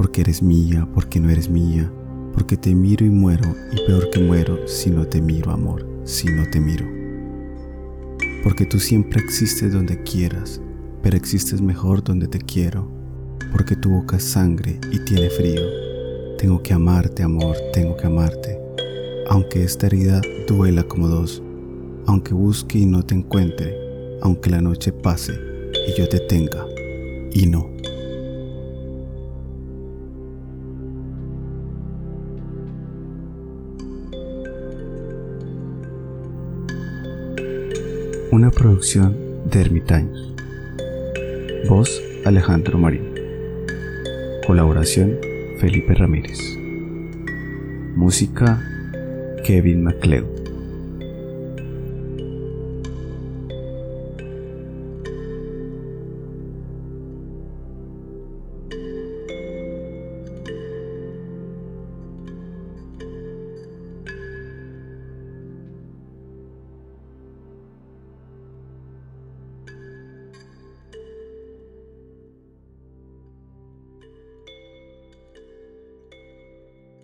Porque eres mía, porque no eres mía, porque te miro y muero, y peor que muero si no te miro, amor, si no te miro. Porque tú siempre existes donde quieras, pero existes mejor donde te quiero, porque tu boca es sangre y tiene frío. Tengo que amarte, amor, tengo que amarte, aunque esta herida duela como dos, aunque busque y no te encuentre, aunque la noche pase y yo te tenga y no. Una producción de Ermitaños. Voz Alejandro Marín. Colaboración Felipe Ramírez. Música Kevin MacLeod.